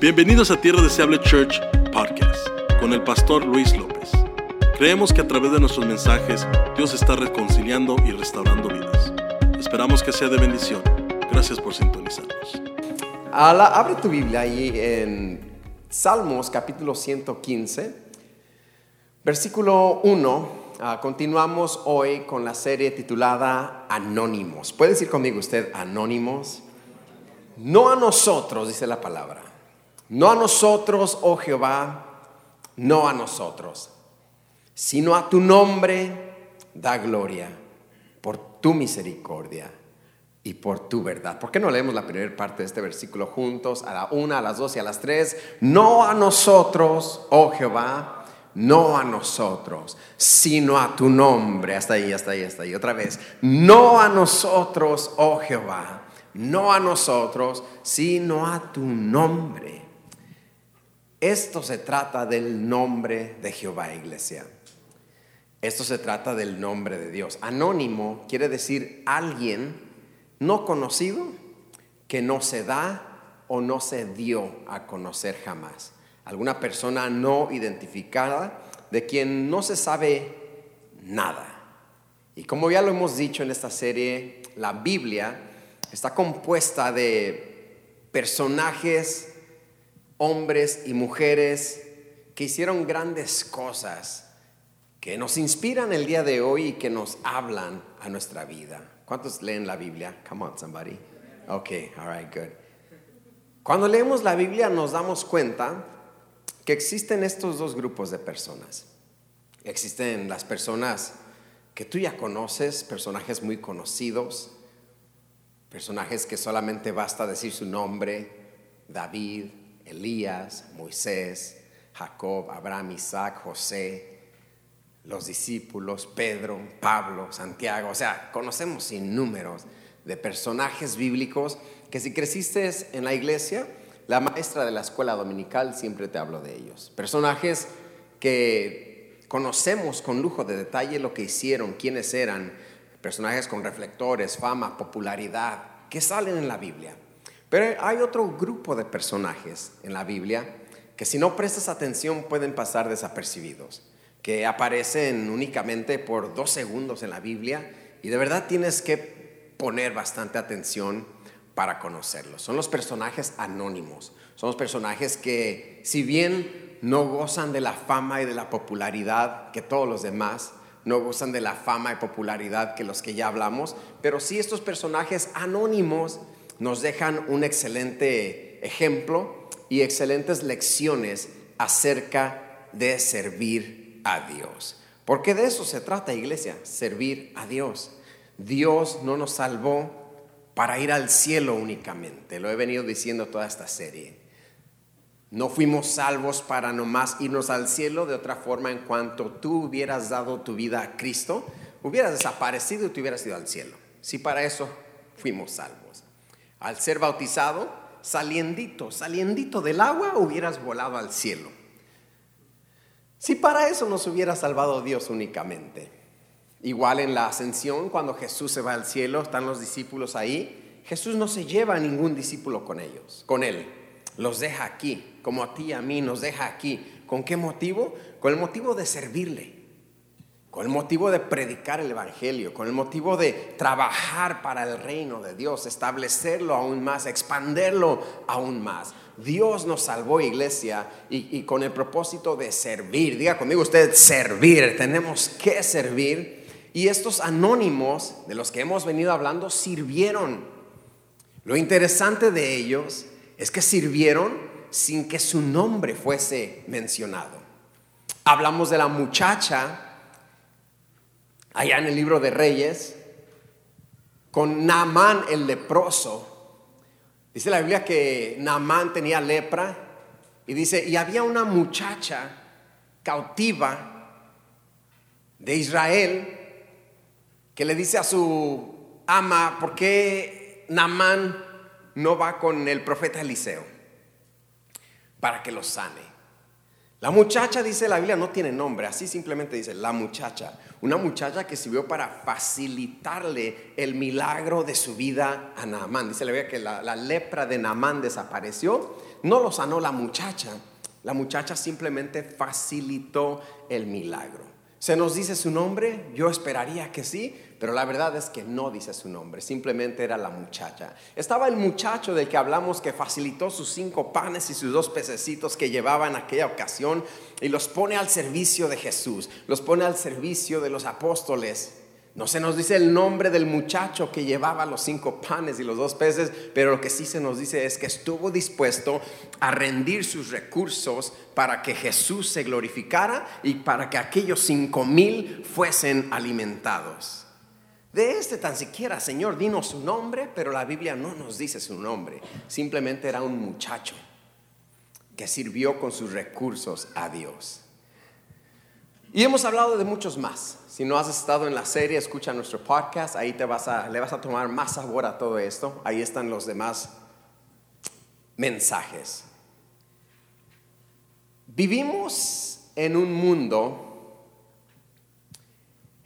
Bienvenidos a Tierra Deseable Church Podcast con el pastor Luis López. Creemos que a través de nuestros mensajes Dios está reconciliando y restaurando vidas. Esperamos que sea de bendición. Gracias por sintonizarnos. Ala- abre tu Biblia ahí en Salmos capítulo 115, versículo 1. Ah, continuamos hoy con la serie titulada Anónimos. ¿Puede decir conmigo usted Anónimos? No a nosotros, dice la palabra. No a nosotros, oh Jehová, no a nosotros, sino a tu nombre da gloria por tu misericordia y por tu verdad. ¿Por qué no leemos la primera parte de este versículo juntos? A la una, a las dos y a las tres. No a nosotros, oh Jehová, no a nosotros, sino a tu nombre. Hasta ahí, hasta ahí, hasta ahí. Otra vez. No a nosotros, oh Jehová, no a nosotros, sino a tu nombre. Esto se trata del nombre de Jehová, iglesia. Esto se trata del nombre de Dios. Anónimo quiere decir alguien no conocido que no se da o no se dio a conocer jamás. Alguna persona no identificada de quien no se sabe nada. Y como ya lo hemos dicho en esta serie, la Biblia está compuesta de personajes, hombres y mujeres que hicieron grandes cosas que nos inspiran el día de hoy y que nos hablan a nuestra vida. ¿Cuántos leen la Biblia? Come on, somebody. Ok, all right, good. Cuando leemos la Biblia nos damos cuenta que existen estos dos grupos de personas. Existen las personas que tú ya conoces, personajes muy conocidos, personajes que solamente basta decir su nombre, David, Elías, Moisés, Jacob, Abraham, Isaac, José, los discípulos, Pedro, Pablo, Santiago, o sea, conocemos sin números de personajes bíblicos que si creciste en la iglesia, la maestra de la escuela dominical siempre te habló de ellos. Personajes que conocemos con lujo de detalle lo que hicieron, quiénes eran, personajes con reflectores, fama, popularidad, que salen en la Biblia. Pero hay otro grupo de personajes en la Biblia que si no prestas atención pueden pasar desapercibidos que aparecen únicamente por dos segundos en la Biblia y de verdad tienes que poner bastante atención para conocerlos. Son los personajes anónimos, son los personajes que si bien no gozan de la fama y de la popularidad que todos los demás, no gozan de la fama y popularidad que los que ya hablamos, pero sí estos personajes anónimos nos dejan un excelente ejemplo y excelentes lecciones acerca de servir a Dios. Porque de eso se trata, iglesia, servir a Dios. Dios no nos salvó para ir al cielo únicamente, lo he venido diciendo toda esta serie. No fuimos salvos para nomás irnos al cielo de otra forma en cuanto tú hubieras dado tu vida a Cristo, hubieras desaparecido y te hubieras ido al cielo. Si para eso fuimos salvos. Al ser bautizado, saliendito, saliendito del agua, hubieras volado al cielo. Si para eso nos hubiera salvado Dios únicamente. Igual en la ascensión, cuando Jesús se va al cielo, están los discípulos ahí. Jesús no se lleva a ningún discípulo con ellos, con él. Los deja aquí, como a ti y a mí nos deja aquí. ¿Con qué motivo? Con el motivo de servirle, con el motivo de predicar el Evangelio, con el motivo de trabajar para el reino de Dios, establecerlo aún más, expanderlo aún más. Dios nos salvó, iglesia, y, y, con el propósito de servir. Diga conmigo usted, servir. Tenemos que servir. Y estos anónimos de los que hemos venido hablando sirvieron. Lo interesante de ellos es que sirvieron sin que su nombre fuese mencionado. Hablamos de la muchacha allá en el libro de Reyes con Naamán el leproso. Dice la Biblia que Naamán tenía lepra y dice, y había una muchacha cautiva de Israel que le dice a su ama, ¿por qué Naamán no va con el profeta Eliseo para que lo sane? La muchacha, dice la Biblia, no tiene nombre, así simplemente dice la muchacha. Una muchacha que sirvió para facilitarle el milagro de su vida a Naamán. Dice la Biblia que la, la lepra de Naamán desapareció, no lo sanó la muchacha, la muchacha simplemente facilitó el milagro. ¿Se nos dice su nombre? Yo esperaría que sí, pero la verdad es que no dice su nombre, simplemente era la muchacha. Estaba el muchacho del que hablamos que facilitó sus cinco panes y sus dos pececitos que llevaba en aquella ocasión y los pone al servicio de Jesús, los pone al servicio de los apóstoles. No se nos dice el nombre del muchacho que llevaba los cinco panes y los dos peces, pero lo que sí se nos dice es que estuvo dispuesto a rendir sus recursos para que Jesús se glorificara y para que aquellos cinco mil fuesen alimentados. De este tan siquiera, Señor, dinos su nombre, pero la Biblia no nos dice su nombre. Simplemente era un muchacho que sirvió con sus recursos a Dios. Y hemos hablado de muchos más. Si no has estado en la serie, escucha nuestro podcast, ahí te vas a, le vas a tomar más sabor a todo esto. Ahí están los demás mensajes. Vivimos en un mundo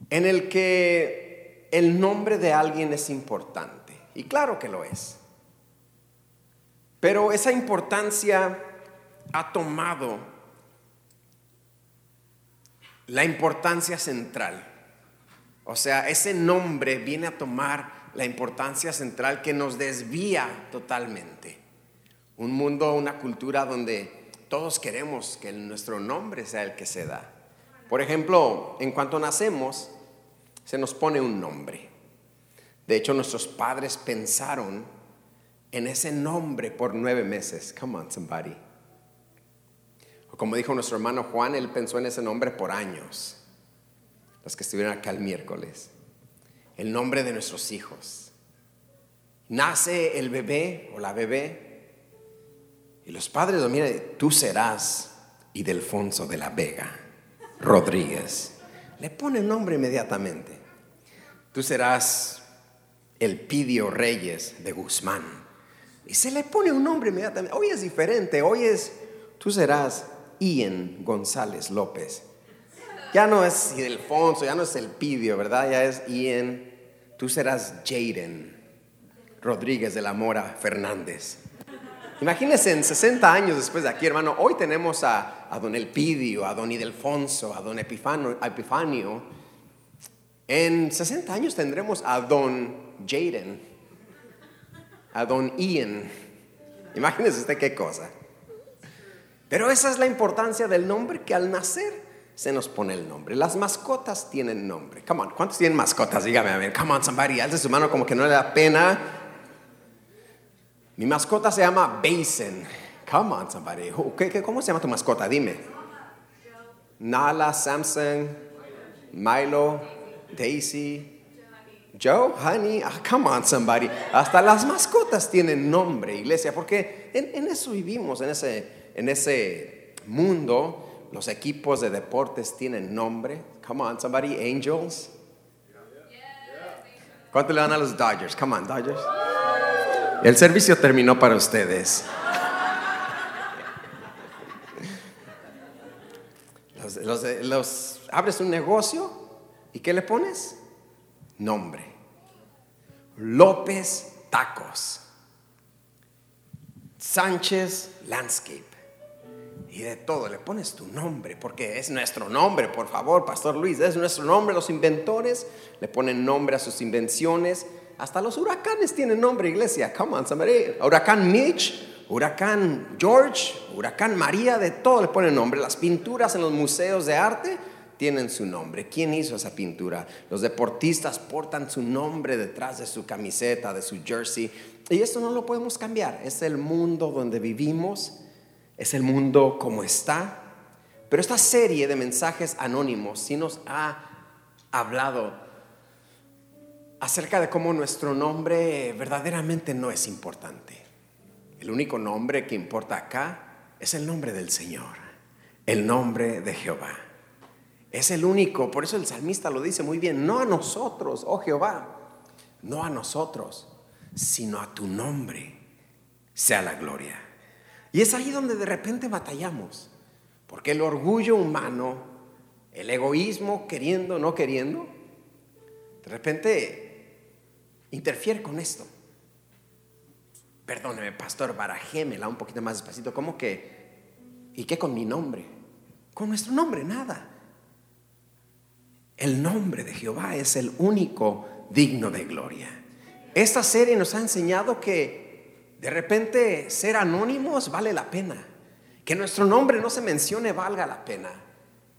en el que el nombre de alguien es importante. Y claro que lo es. Pero esa importancia ha tomado la importancia central. O sea, ese nombre viene a tomar la importancia central que nos desvía totalmente. Un mundo, una cultura donde todos queremos que nuestro nombre sea el que se da. Por ejemplo, en cuanto nacemos, se nos pone un nombre. De hecho, nuestros padres pensaron en ese nombre por nueve meses. Come on, somebody. Como dijo nuestro hermano Juan, él pensó en ese nombre por años. Los que estuvieron acá el miércoles. El nombre de nuestros hijos. Nace el bebé o la bebé. Y los padres lo miran, tú serás Idelfonso de la Vega Rodríguez. Le pone el nombre inmediatamente. Tú serás el Pidio Reyes de Guzmán. Y se le pone un nombre inmediatamente. Hoy es diferente. Hoy es, tú serás Ian González López. Ya no es Ildefonso, ya no es el Pidio, ¿verdad? Ya es Ian. Tú serás Jaden Rodríguez de la Mora Fernández. Imagínense en 60 años después de aquí, hermano, hoy tenemos a, don Elpidio, a don Idelfonso, a don Epifanio. En 60 años tendremos a don Jaden, a don Ian. Imagínense usted qué cosa. Pero esa es la importancia del nombre que al nacer se nos pone el nombre. Las mascotas tienen nombre. Come on, ¿cuántos tienen mascotas? Dígame a ver. Come on, somebody. Alce su mano como que no le da pena. Mi mascota se llama Basin. Come on, somebody. cómo se llama tu mascota? Dime. Nala, Samson, Milo, Daisy, Joe, Honey. Ah, come on, somebody. Hasta las mascotas tienen nombre, iglesia, porque en, en eso vivimos, en ese en ese mundo, los equipos de deportes tienen nombre. Come on, somebody, Angels. ¿Cuánto le dan a los Dodgers? Come on, Dodgers. El servicio terminó para ustedes. Los, abres un negocio y ¿qué le pones? Nombre. López Tacos. Sánchez Landscape de todo. Le pones tu nombre, porque es nuestro nombre, por favor, Pastor Luis, es nuestro nombre. Los inventores le ponen nombre a sus invenciones. Hasta los huracanes tienen nombre, iglesia. Come on, somebody. Huracán Mitch, huracán George, huracán María, de todo le ponen nombre. Las pinturas en los museos de arte tienen su nombre. ¿Quién hizo esa pintura? Los deportistas portan su nombre detrás de su camiseta, de su jersey. Y esto no lo podemos cambiar. Es el mundo donde vivimos es el mundo como está. Pero esta serie de mensajes anónimos sí nos ha hablado acerca de cómo nuestro nombre verdaderamente no es importante. El único nombre que importa acá es el nombre del Señor, el nombre de Jehová. Es el único, por eso el salmista lo dice muy bien, no a nosotros, oh Jehová, no a nosotros, sino a tu nombre sea la gloria. Y es ahí donde de repente batallamos. Porque el orgullo humano, el egoísmo, queriendo, no queriendo, de repente interfiere con esto. Perdóneme, pastor, barajémela un poquito más despacito. ¿Cómo que? ¿Y qué con mi nombre? Con nuestro nombre, nada. El nombre de Jehová es el único digno de gloria. Esta serie nos ha enseñado que de repente ser anónimos vale la pena. Que nuestro nombre no se mencione valga la pena.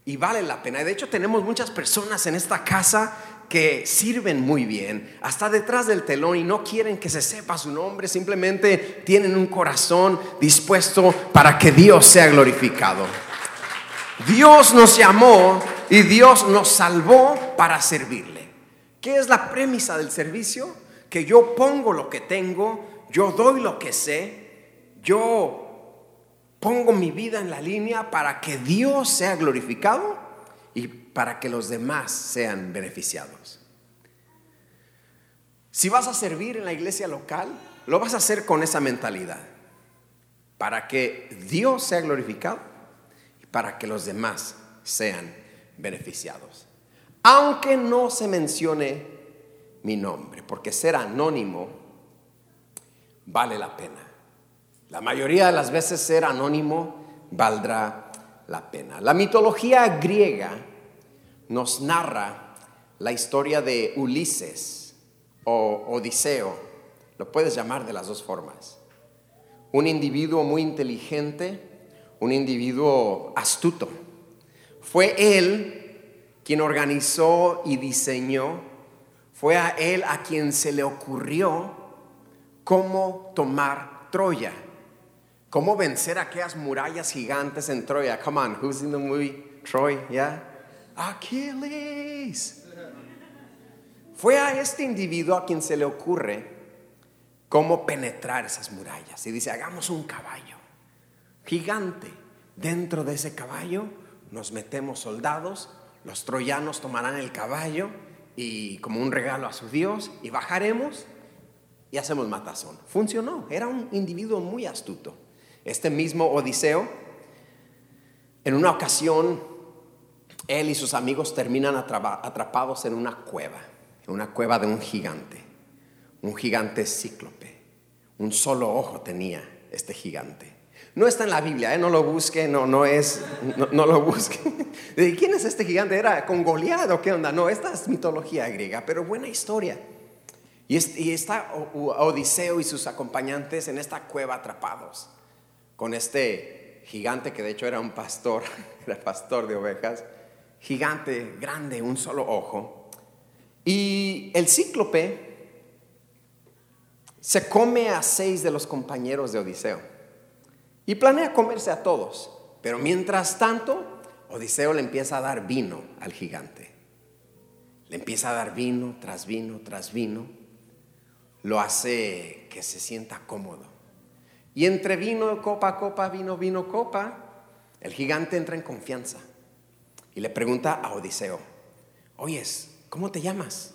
Y vale la pena. De hecho, tenemos muchas personas en esta casa que sirven muy bien, hasta detrás del telón y no quieren que se sepa su nombre, simplemente tienen un corazón dispuesto para que Dios sea glorificado. Dios nos llamó y Dios nos salvó para servirle. ¿Qué es la premisa del servicio? Que yo pongo lo que tengo, yo doy lo que sé, yo pongo mi vida en la línea para que Dios sea glorificado y para que los demás sean beneficiados. Si vas a servir en la iglesia local, lo vas a hacer con esa mentalidad, para que Dios sea glorificado y para que los demás sean beneficiados. Aunque no se mencione mi nombre, porque ser anónimo vale la pena. La mayoría de las veces ser anónimo valdrá la pena. La mitología griega nos narra la historia de Ulises o Odiseo, lo puedes llamar de las dos formas. Un individuo muy inteligente, un individuo astuto. Fue él quien organizó y diseñó, fue a él a quien se le ocurrió cómo tomar Troya, cómo vencer aquellas murallas gigantes en Troya. Come on, who's in the movie Troy? Yeah. Aquiles. Fue a este individuo a quien se le ocurre cómo penetrar esas murallas. Y dice, hagamos un caballo gigante. Dentro de ese caballo nos metemos soldados, los troyanos tomarán el caballo y como un regalo a su Dios y bajaremos y hacemos matazón. Funcionó, era un individuo muy astuto. Este mismo Odiseo, en una ocasión él y sus amigos terminan atrapados en una cueva, en una cueva de un gigante, un gigante cíclope. Un solo ojo tenía este gigante. No está en la Biblia, ¿eh? no lo busque, no, no es, no, lo busque. ¿Quién es este gigante? ¿Era con Goliat o qué onda? No, esta es mitología griega, pero buena historia. Y, está Odiseo y sus acompañantes en esta cueva atrapados con este gigante que de hecho era un pastor, era pastor de ovejas gigante, grande, un solo ojo. Y el cíclope se come a seis de los compañeros de Odiseo y planea comerse a todos. Pero mientras tanto, Odiseo le empieza a dar vino al gigante. Le empieza a dar vino tras vino tras vino. Lo hace que se sienta cómodo. Y entre vino, copa, copa, vino, vino, copa, el gigante entra en confianza y le pregunta a Odiseo, oyes, ¿cómo te llamas?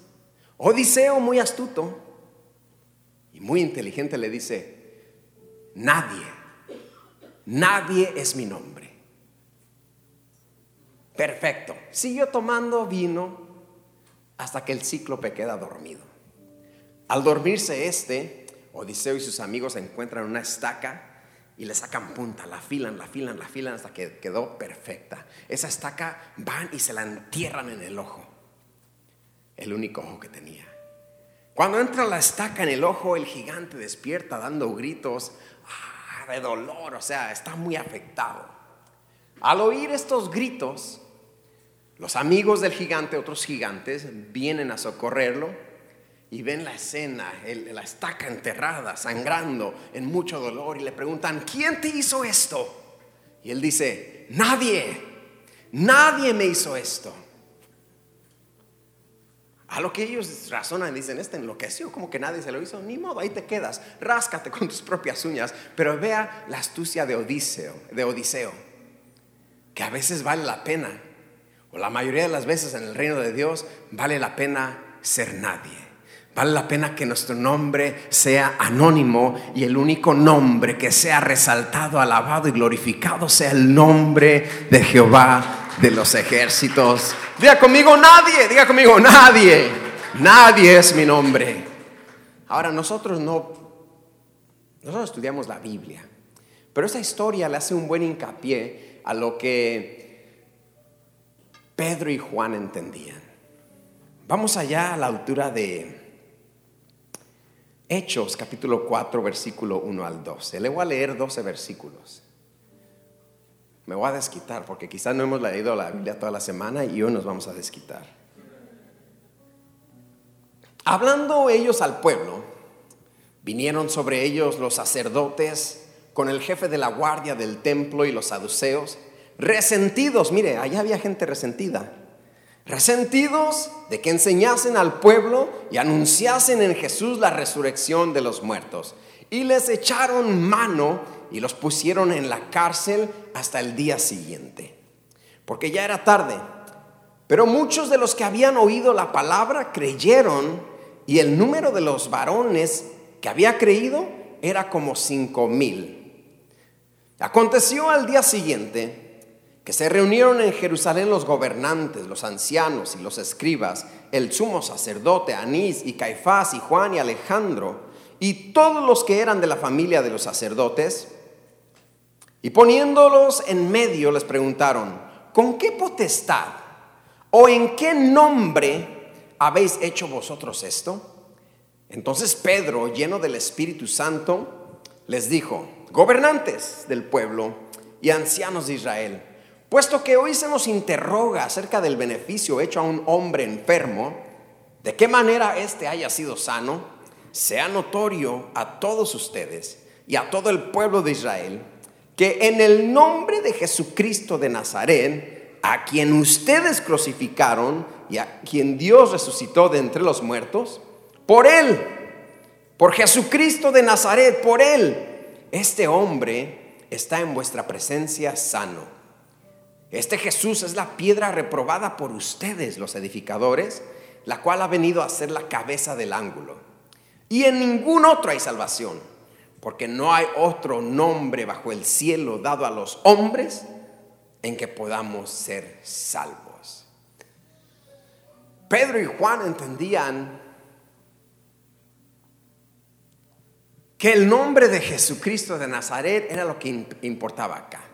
Odiseo, muy astuto y muy inteligente, le dice, nadie, nadie es mi nombre. Perfecto. Siguió tomando vino hasta que el cíclope queda dormido. Al dormirse este, Odiseo y sus amigos encuentran una estaca y le sacan punta, la filan, la filan, la filan hasta que quedó perfecta. Esa estaca van y se la entierran en el ojo, el único ojo que tenía. Cuando entra la estaca en el ojo, el gigante despierta dando gritos ah, de dolor, o sea, está muy afectado. Al oír estos gritos, los amigos del gigante, otros gigantes, vienen a socorrerlo y ven la escena, la estaca enterrada, sangrando, en mucho dolor, y le preguntan, ¿quién te hizo esto? Y él dice, nadie, nadie me hizo esto. A lo que ellos razonan, dicen, este enloqueció, como que nadie se lo hizo, ni modo, ahí te quedas, ráscate con tus propias uñas. Pero vea la astucia de Odiseo, de Odiseo, que a veces vale la pena, o la mayoría de las veces en el reino de Dios vale la pena ser nadie Vale la pena que nuestro nombre sea anónimo y el único nombre que sea resaltado, alabado y glorificado sea el nombre de Jehová de los ejércitos. Diga conmigo nadie, diga conmigo nadie. Nadie es mi nombre. Ahora nosotros no, nosotros estudiamos la Biblia, pero esa historia le hace un buen hincapié a lo que Pedro y Juan entendían. Vamos allá a la altura de Hechos capítulo 4, versículo 1 al 12. Le voy a leer 12 versículos. Me voy a desquitar porque quizás no hemos leído la Biblia toda la semana y hoy nos vamos a desquitar. Hablando ellos al pueblo, vinieron sobre ellos los sacerdotes con el jefe de la guardia del templo y los saduceos, resentidos, mire, allá había gente resentida resentidos de que enseñasen al pueblo y anunciasen en Jesús la resurrección de los muertos. Y les echaron mano y los pusieron en la cárcel hasta el día siguiente, porque ya era tarde. Pero muchos de los que habían oído la palabra creyeron y el número de los varones que había creído era como cinco mil. Aconteció al día siguiente que se reunieron en Jerusalén los gobernantes, los ancianos y los escribas, el sumo sacerdote Anís y Caifás y Juan y Alejandro, y todos los que eran de la familia de los sacerdotes, y poniéndolos en medio les preguntaron, ¿con qué potestad o en qué nombre habéis hecho vosotros esto? Entonces Pedro, lleno del Espíritu Santo, les dijo, gobernantes del pueblo y ancianos de Israel, Puesto que hoy se nos interroga acerca del beneficio hecho a un hombre enfermo, de qué manera éste haya sido sano, sea notorio a todos ustedes y a todo el pueblo de Israel que en el nombre de Jesucristo de Nazaret, a quien ustedes crucificaron y a quien Dios resucitó de entre los muertos, por él, por Jesucristo de Nazaret, por él, este hombre está en vuestra presencia sano. Este Jesús es la piedra reprobada por ustedes, los edificadores, la cual ha venido a ser la cabeza del ángulo. Y en ningún otro hay salvación, porque no hay otro nombre bajo el cielo dado a los hombres en que podamos ser salvos. Pedro y Juan entendían que el nombre de Jesucristo de Nazaret era lo que importaba acá.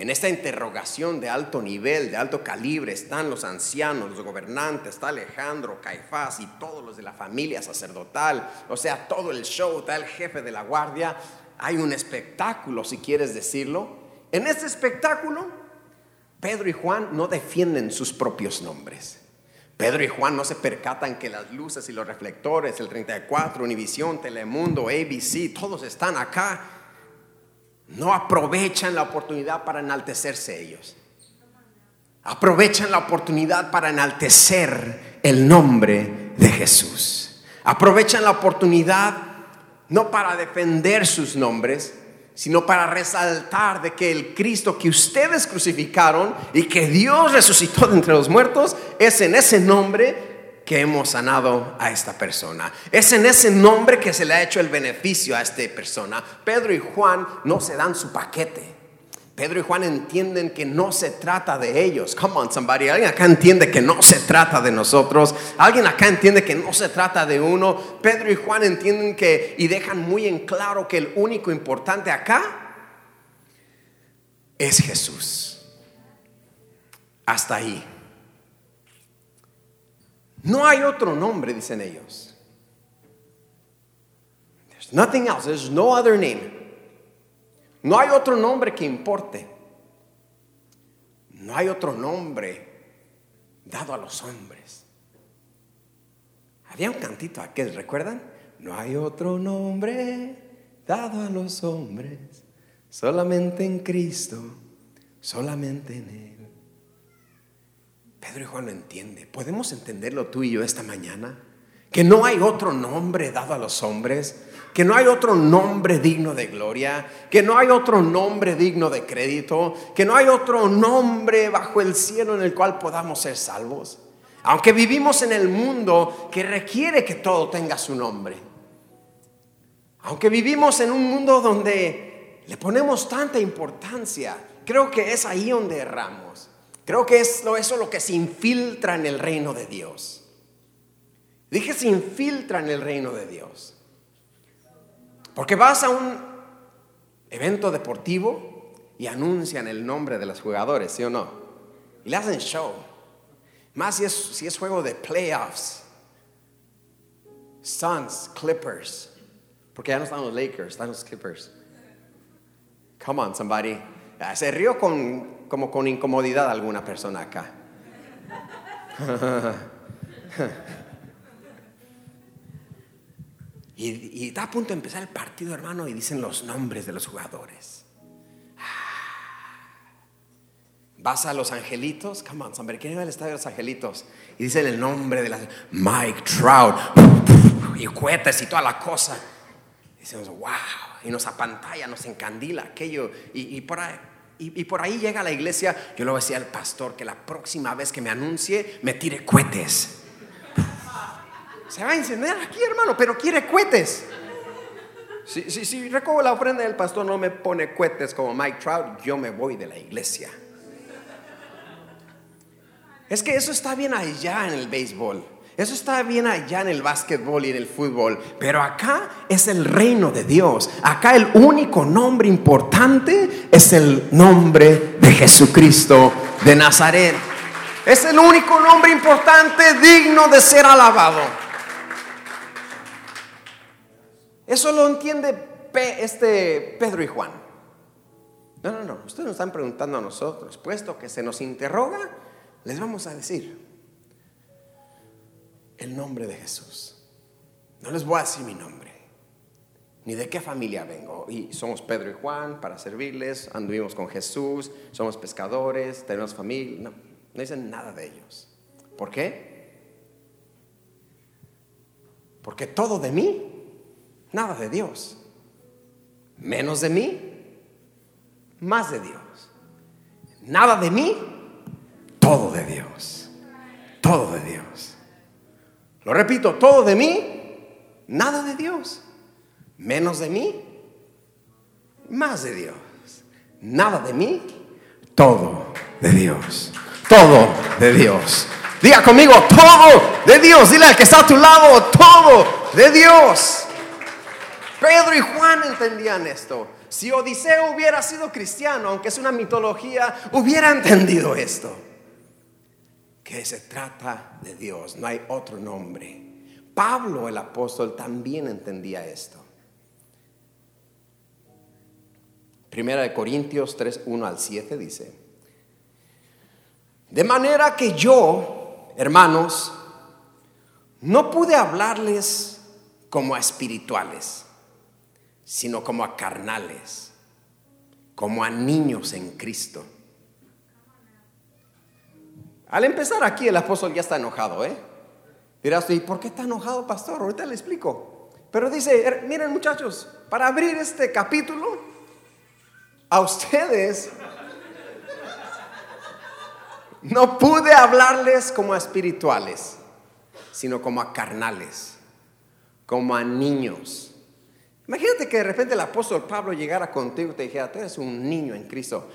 En esta interrogación de alto nivel, de alto calibre, están los ancianos, los gobernantes, está Alejandro, Caifás y todos los de la familia sacerdotal, o sea, todo el show, está el jefe de la guardia. Hay un espectáculo, si quieres decirlo. En este espectáculo, Pedro y Juan no defienden sus propios nombres. Pedro y Juan no se percatan que las luces y los reflectores, el 34, Univisión, Telemundo, ABC, todos están acá no aprovechan la oportunidad para enaltecerse ellos. Aprovechan la oportunidad para enaltecer el nombre de Jesús. Aprovechan la oportunidad no para defender sus nombres, sino para resaltar de que el Cristo que ustedes crucificaron y que Dios resucitó de entre los muertos es en ese nombre que hemos sanado a esta persona. Es en ese nombre que se le ha hecho el beneficio a esta persona. Pedro y Juan no se dan su paquete. Pedro y Juan entienden que no se trata de ellos. Come on, somebody. Alguien acá entiende que no se trata de nosotros. Alguien acá entiende que no se trata de uno. Pedro y Juan entienden que y dejan muy en claro que el único importante acá es Jesús. Hasta ahí. No hay otro nombre, dicen ellos. There's nothing else. There's no other name. No hay otro nombre que importe. No hay otro nombre dado a los hombres. Había un cantito aquel, ¿recuerdan? No hay otro nombre dado a los hombres, solamente en Cristo, solamente en Él. Pedro y Juan lo entiende. ¿Podemos entenderlo tú y yo esta mañana? Que no hay otro nombre dado a los hombres, que no hay otro nombre digno de gloria, que no hay otro nombre digno de crédito, que no hay otro nombre bajo el cielo en el cual podamos ser salvos. Aunque vivimos en el mundo que requiere que todo tenga su nombre. Aunque vivimos en un mundo donde le ponemos tanta importancia, creo que es ahí donde erramos. Creo que es eso lo que se infiltra en el reino de Dios. Dije se infiltra en el reino de Dios. Porque vas a un evento deportivo y anuncian el nombre de los jugadores, ¿sí o no? Y le hacen show. Más si es, si es juego de playoffs. Suns, Clippers. Porque ya no están los Lakers, están los Clippers. Come on, somebody. Ah, se rió con, como con incomodidad alguna persona acá. y, y está a punto de empezar el partido, hermano, y dicen los nombres de los jugadores. Vas a los angelitos, come on, somebody, ¿quién va al estadio de los angelitos? Y dicen el nombre de la Mike Trout, y cohetes y toda la cosa. Y decimos, wow, y nos apantalla, nos encandila aquello. Y, por ahí, y, por ahí llega la iglesia, yo le voy a decir al pastor que la próxima vez que me anuncie, me tire cohetes. Se va a encender aquí, hermano, pero quiere cohetes. Si, si, si recojo la ofrenda del pastor no me pone cohetes como Mike Trout, yo me voy de la iglesia. Es que eso está bien allá en el béisbol. Eso está bien allá en el básquetbol y en el fútbol. Pero acá es el reino de Dios. Acá el único nombre importante es el nombre de Jesucristo de Nazaret. Es el único nombre importante digno de ser alabado. Eso lo entiende este Pedro y Juan. No, no, no. Ustedes nos están preguntando a nosotros. Puesto que se nos interroga, les vamos a decir el nombre de Jesús. No les voy a decir mi nombre, ni de qué familia vengo. Y somos Pedro y Juan para servirles, anduvimos con Jesús, somos pescadores, tenemos familia. No, no dicen nada de ellos. ¿Por qué? Porque todo de mí, nada de Dios. Menos de mí, más de Dios. Nada de mí, todo de Dios. Todo de Dios. Lo repito, todo de mí, nada de Dios. Menos de mí, más de Dios. Nada de mí, todo de Dios. Todo de Dios. Diga conmigo, todo de Dios. Dile al que está a tu lado, todo de Dios. Pedro y Juan entendían esto. Si Odiseo hubiera sido cristiano, aunque es una mitología, hubiera entendido esto que se trata de Dios, no hay otro nombre. Pablo el apóstol también entendía esto. Primera de Corintios 3, 1 al 7 dice, de manera que yo, hermanos, no pude hablarles como a espirituales, sino como a carnales, como a niños en Cristo. Al empezar aquí el apóstol ya está enojado, ¿eh? Dirás, ¿y por qué está enojado, pastor? Ahorita le explico. Pero dice, miren muchachos, para abrir este capítulo, a ustedes no pude hablarles como a espirituales, sino como a carnales, como a niños. Imagínate que de repente el apóstol Pablo llegara contigo y te dijera, tú eres un niño en Cristo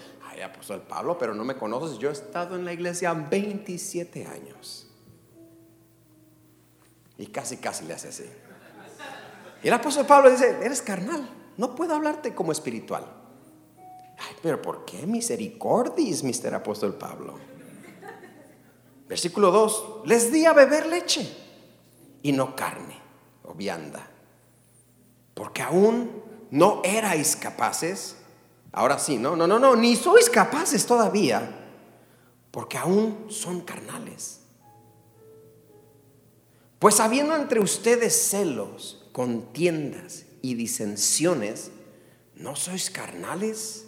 apóstol Pablo, pero no me conoces. Yo he estado en la iglesia 27 años. Y casi, casi le hace así. Y el apóstol Pablo dice, eres carnal, no puedo hablarte como espiritual. Ay, pero ¿por qué misericordis, mister apóstol Pablo? Versículo 2, les di a beber leche y no carne o vianda, porque aún no erais capaces Ahora sí, no, no, no, no, ni sois capaces todavía, porque aún son carnales. Pues habiendo entre ustedes celos, contiendas y disensiones, ¿no sois carnales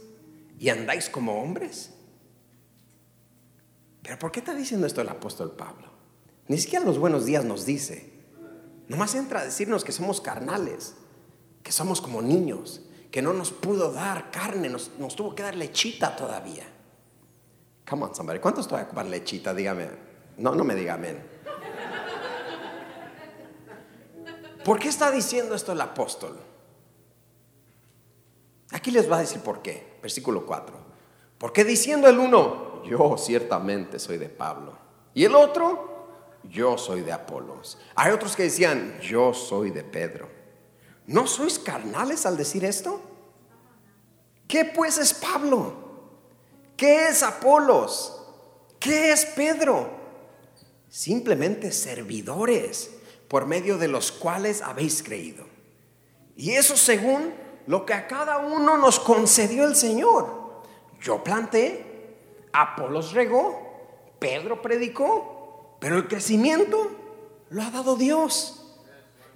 y andáis como hombres? Pero ¿por qué está diciendo esto el apóstol Pablo? Ni siquiera los buenos días nos dice. Nomás entra a decirnos que somos carnales, que somos como niños, que no nos pudo dar carne, nos, tuvo que dar lechita todavía. Come on, somebody. ¿Cuántos todavía comer lechita? Dígame. No, no me diga amén. ¿Por qué está diciendo esto el apóstol? Aquí les va a decir por qué. Versículo 4. Porque diciendo el uno, yo ciertamente soy de Pablo. Y el otro, yo soy de Apolos. Hay otros que decían, yo soy de Pedro. ¿No sois carnales al decir esto? ¿Qué pues es Pablo? ¿Qué es Apolos? ¿Qué es Pedro? Simplemente servidores por medio de los cuales habéis creído. Y eso según lo que a cada uno nos concedió el Señor. Yo planté, Apolos regó, Pedro predicó, pero el crecimiento lo ha dado Dios.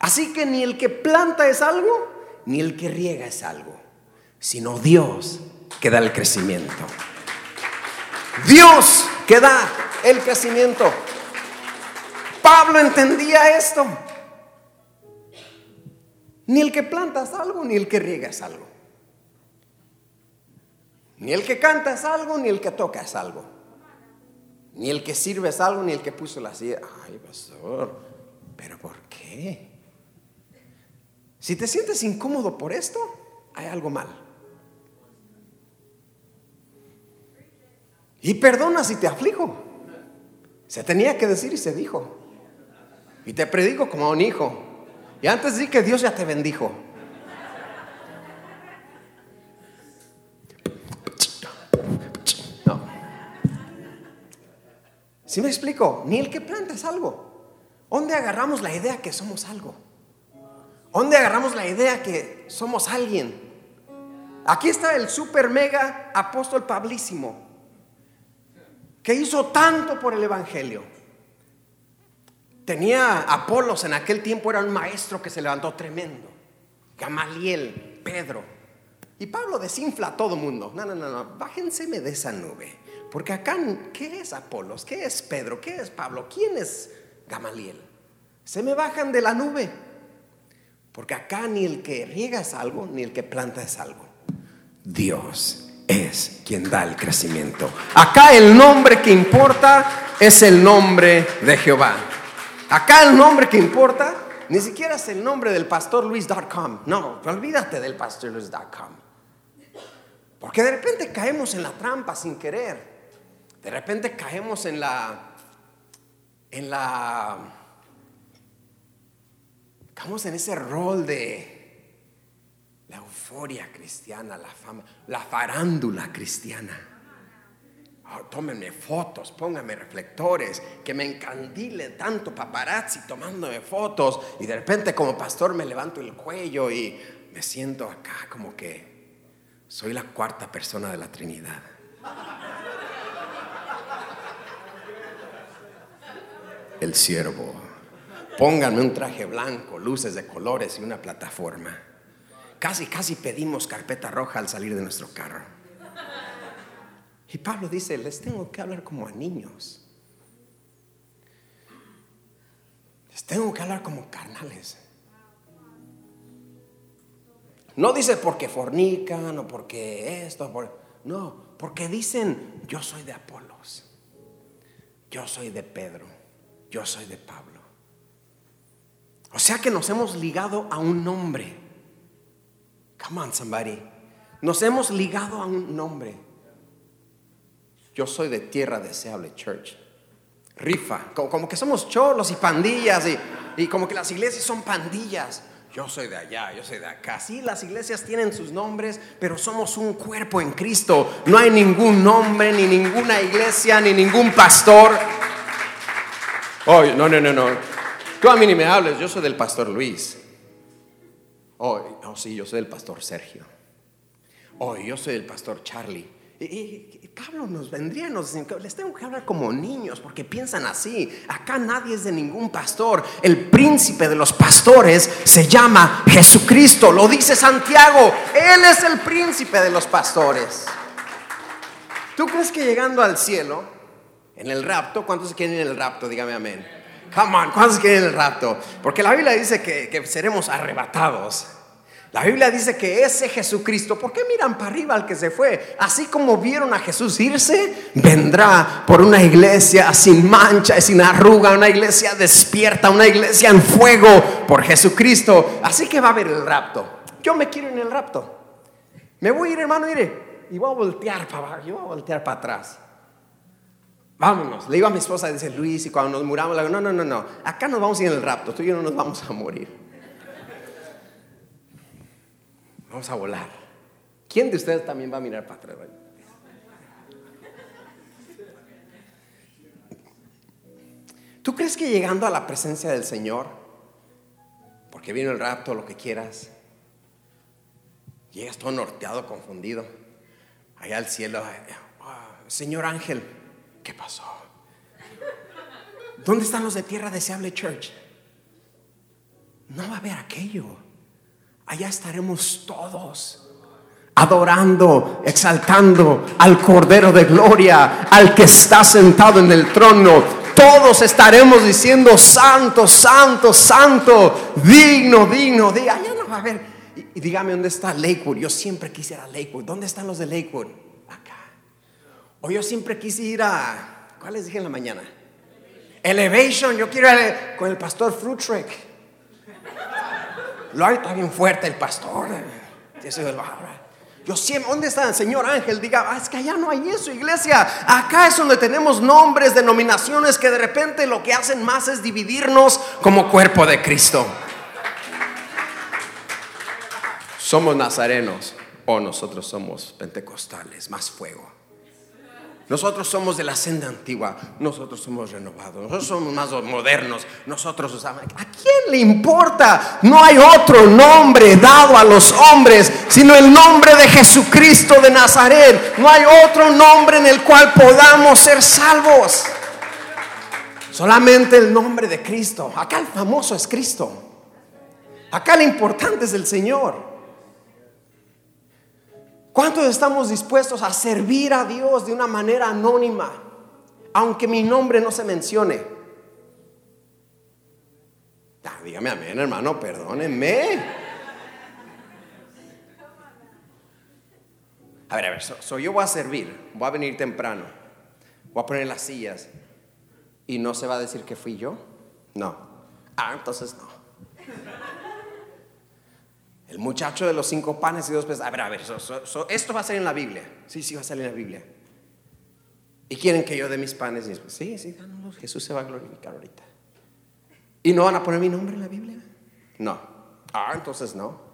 Así que ni el que planta es algo, ni el que riega es algo, sino Dios que da el crecimiento. Dios que da el crecimiento. Pablo entendía esto. Ni el que planta es algo, ni el que riega es algo. Ni el que canta es algo, ni el que toca es algo. Ni el que sirve es algo, ni el que puso la silla. Ay, pastor, ¿pero por qué? Si te sientes incómodo por esto, hay algo mal. Y perdona si te aflijo. Se tenía que decir y se dijo. Y te predico como a un hijo. Y antes di que Dios ya te bendijo. No. Si me explico? Ni el que planta es algo. ¿Dónde agarramos la idea que somos algo? ¿Dónde agarramos la idea que somos alguien? Aquí está el super mega apóstol Pablísimo, que hizo tanto por el Evangelio. Tenía Apolos en aquel tiempo, era un maestro que se levantó tremendo. Gamaliel, Pedro. Y Pablo desinfla a todo mundo. No, no, no, no, bájenseme de esa nube. Porque acá, ¿qué es Apolos? ¿Qué es Pedro? ¿Qué es Pablo? ¿Quién es Gamaliel? Se me bajan de la nube. Porque acá ni el que riega es algo, ni el que planta es algo. Dios es quien da el crecimiento. Acá el nombre que importa es el nombre de Jehová. Acá el nombre que importa ni siquiera es el nombre del pastor Luis.com. No, olvídate del pastor Luis.com. Porque de repente caemos en la trampa sin querer. De repente caemos en la en la Estamos en ese rol de la euforia cristiana, la fama, la farándula cristiana. Oh, tómenme fotos, pónganme reflectores, que me encandile tanto paparazzi tomándome fotos y de repente como pastor me levanto el cuello y me siento acá como que soy la cuarta persona de la Trinidad. El siervo. Pónganme un traje blanco, luces de colores y una plataforma. Casi, casi pedimos carpeta roja al salir de nuestro carro. Y Pablo dice, les tengo que hablar como a niños. Les tengo que hablar como carnales. No dice porque fornican o porque esto, no, porque dicen, yo soy de Apolos, yo soy de Pedro, yo soy de Pablo. O sea que nos hemos ligado a un nombre. Come on, somebody. Nos hemos ligado a un nombre. Yo soy de Tierra Deseable Church. Rifa. Como, que somos cholos y pandillas y, como que las iglesias son pandillas. Yo soy de allá, yo soy de acá. Sí, las iglesias tienen sus nombres, pero somos un cuerpo en Cristo. No hay ningún nombre, ni ninguna iglesia, ni ningún pastor. Oh, no, no, no, no. Tú a mí ni me hables, yo soy del pastor Luis. Oh, oh sí, yo soy del pastor Sergio. Oh, yo soy del pastor Charlie. Y, Pablo nos vendría, nos les tengo que hablar como niños porque piensan así. Acá nadie es de ningún pastor. El príncipe de los pastores se llama Jesucristo. Lo dice Santiago. Él es el príncipe de los pastores. ¿Tú crees que llegando al cielo, en el rapto, cuántos quieren en el rapto? Dígame amén. Come on, ¿cuántos quieren el rapto? Porque la Biblia dice que, seremos arrebatados. La Biblia dice que ese Jesucristo, ¿por qué miran para arriba al que se fue? Así como vieron a Jesús irse, vendrá por una iglesia sin mancha y sin arruga, una iglesia despierta, una iglesia en fuego por Jesucristo. Así que va a haber el rapto. Yo me quiero en el rapto. Me voy a ir, hermano, iré. Y voy a voltear para abajo, yo voy a voltear para atrás. Vámonos. Le digo a mi esposa, dice Luis, y cuando nos muramos, le digo, no, no, no, no. Acá nos vamos a ir en el rapto, tú y yo no nos vamos a morir. Vamos a volar. ¿Quién de ustedes también va a mirar para atrás? ¿Tú crees que llegando a la presencia del Señor, porque vino el rapto, lo que quieras, llegas todo norteado, confundido, allá al cielo, ah, Señor ángel, ¿qué pasó? ¿Dónde están los de Tierra Deseable Church? No va a haber aquello allá estaremos todos adorando, exaltando al Cordero de Gloria, al que está sentado en el trono. Todos estaremos diciendo, santo, santo, santo, digno, digno, digno. Allá no va a haber. Y, dígame dónde está Lakewood. Yo siempre quise ir a Lakewood. ¿Dónde están los de Lakewood? O yo siempre quise ir a. ¿Cuál les dije en la mañana? Elevation. Yo quiero ir con el pastor Fruitrek. Lo está bien fuerte el pastor. Yo siempre, ¿dónde está el Señor Ángel? Diga, ah, es que allá no hay eso, iglesia. Acá es donde tenemos nombres, denominaciones que de repente lo que hacen más es dividirnos como cuerpo de Cristo. Somos nazarenos o nosotros somos pentecostales, más fuego. Nosotros somos de la senda antigua, nosotros somos renovados, nosotros somos más modernos, nosotros usamos... ¿A quién le importa? No hay otro nombre dado a los hombres, sino el nombre de Jesucristo de Nazaret. No hay otro nombre en el cual podamos ser salvos. Solamente el nombre de Cristo. Acá el famoso es Cristo. Acá lo importante es el Señor. ¿Cuántos estamos dispuestos a servir a Dios de una manera anónima, aunque mi nombre no se mencione? Ah, dígame amén, hermano, perdónenme. A ver, a ver, yo voy a servir, voy a venir temprano, voy a poner las sillas y no se va a decir que fui yo. No. Ah, entonces no. El muchacho de los cinco panes y dos peces. A ver, a ver, esto va a ser en la Biblia. Sí, sí, va a salir en la Biblia. Y quieren que yo dé mis panes y Sí, sí, Jesús se va a glorificar ahorita. ¿Y no van a poner mi nombre en la Biblia? No. Ah, entonces no.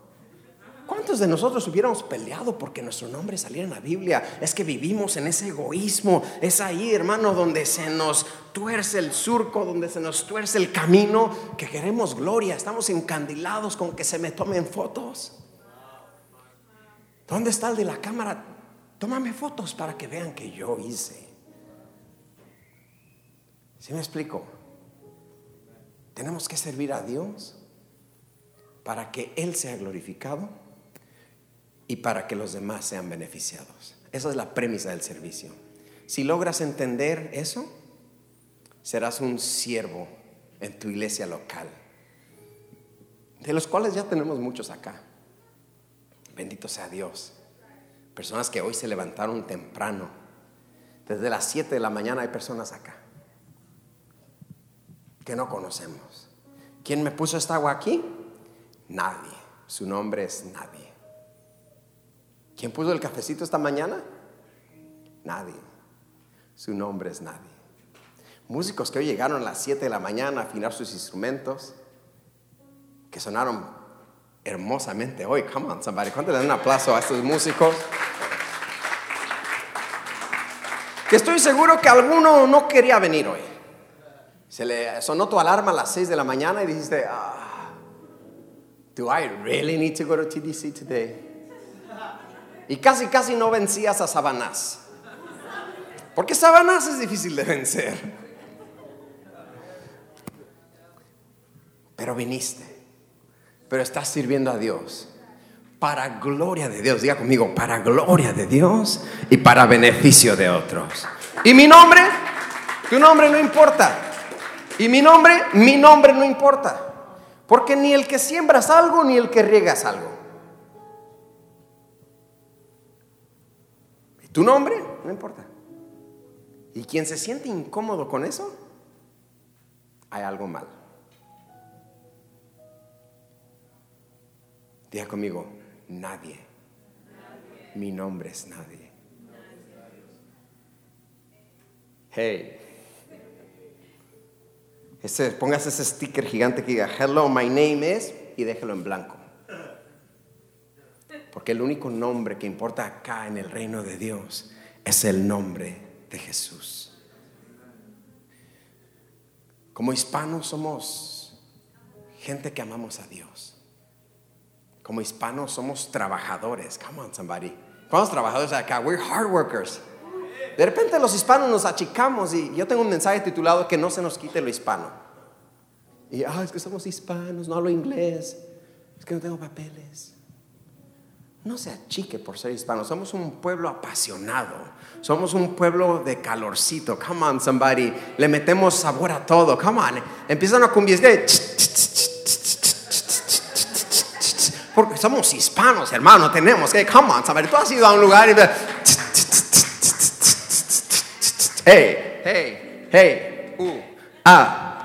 ¿Cuántos de nosotros hubiéramos peleado porque nuestro nombre saliera en la Biblia? Es que vivimos en ese egoísmo. Es ahí, hermano, donde se nos tuerce el surco, donde se nos tuerce el camino, que queremos gloria. Estamos encandilados con que se me tomen fotos. ¿Dónde está el de la cámara? Tómame fotos para que vean que yo hice. ¿Sí me explico? Tenemos que servir a Dios para que Él sea glorificado y para que los demás sean beneficiados. Esa es la premisa del servicio. Si logras entender eso, serás un siervo en tu iglesia local, de los cuales ya tenemos muchos acá. Bendito sea Dios. Personas que hoy se levantaron temprano. Desde las 7 de la mañana hay personas acá que no conocemos. ¿Quién me puso esta agua aquí? Nadie. Su nombre es nadie. ¿Quién puso el cafecito esta mañana? Nadie. Su nombre es nadie. Músicos que hoy llegaron a las 7 de la mañana a afinar sus instrumentos, que sonaron hermosamente hoy. Come on, somebody. ¿Cuánto dan un aplauso a estos músicos? Que estoy seguro que alguno no quería venir hoy. Se le sonó tu alarma a las 6 de la mañana y dijiste, ah, do I really need to go to TDC today? Y casi, casi no vencías a Sabanás. Porque Sabanás es difícil de vencer. Pero viniste. Pero estás sirviendo a Dios. Para gloria de Dios. Diga conmigo, para gloria de Dios y para beneficio de otros. Y mi nombre, tu nombre no importa. Y mi nombre, mi nombre no importa. Porque ni el que siembras algo, ni el que riegas algo. ¿Tu nombre? No importa. Y quien se siente incómodo con eso, hay algo mal. Diga conmigo, nadie. Mi nombre es nadie. Hey. Ese, póngase ese sticker gigante que diga, hello, my name is, y déjelo en blanco. Porque el único nombre que importa acá en el reino de Dios es el nombre de Jesús. Como hispanos somos gente que amamos a Dios. Como hispanos somos trabajadores. Come on, somebody. Somos trabajadores acá. We're hard workers. De repente los hispanos nos achicamos y yo tengo un mensaje titulado que no se nos quite lo hispano. Y, ah, es que somos hispanos, no hablo inglés, es que no tengo papeles. No se achique por ser hispano, somos un pueblo apasionado, somos un pueblo de calorcito. Come on, somebody, le metemos sabor a todo. Come on, empiezan a cumbia porque somos hispanos, hermano, tenemos que, come on, somebody, tú has ido a un lugar y hey, hey, hey, uh, ah.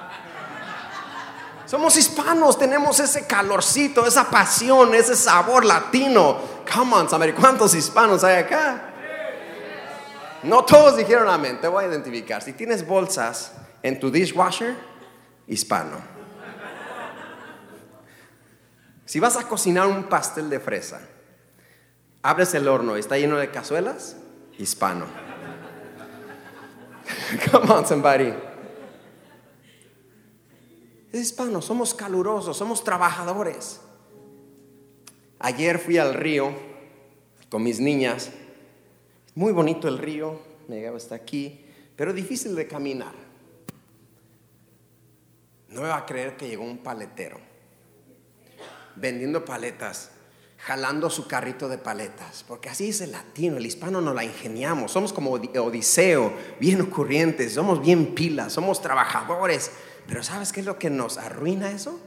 Somos hispanos, tenemos ese calorcito, esa pasión, ese sabor latino. Come on, somebody, ¿cuántos hispanos hay acá? No todos dijeron amén, te voy a identificar. Si tienes bolsas en tu dishwasher, hispano. Si vas a cocinar un pastel de fresa, abres el horno y está lleno de cazuelas, hispano. Come on, somebody. Es hispano, somos calurosos, somos trabajadores. Ayer fui al río con mis niñas. Muy bonito el río, me llegaba hasta aquí, pero difícil de caminar. No me va a creer que llegó un paletero vendiendo paletas, jalando su carrito de paletas, porque así es el latino, el hispano nos la ingeniamos, somos como Odiseo, bien ocurrientes, somos bien pilas, somos trabajadores, pero ¿sabes qué es lo que nos arruina eso?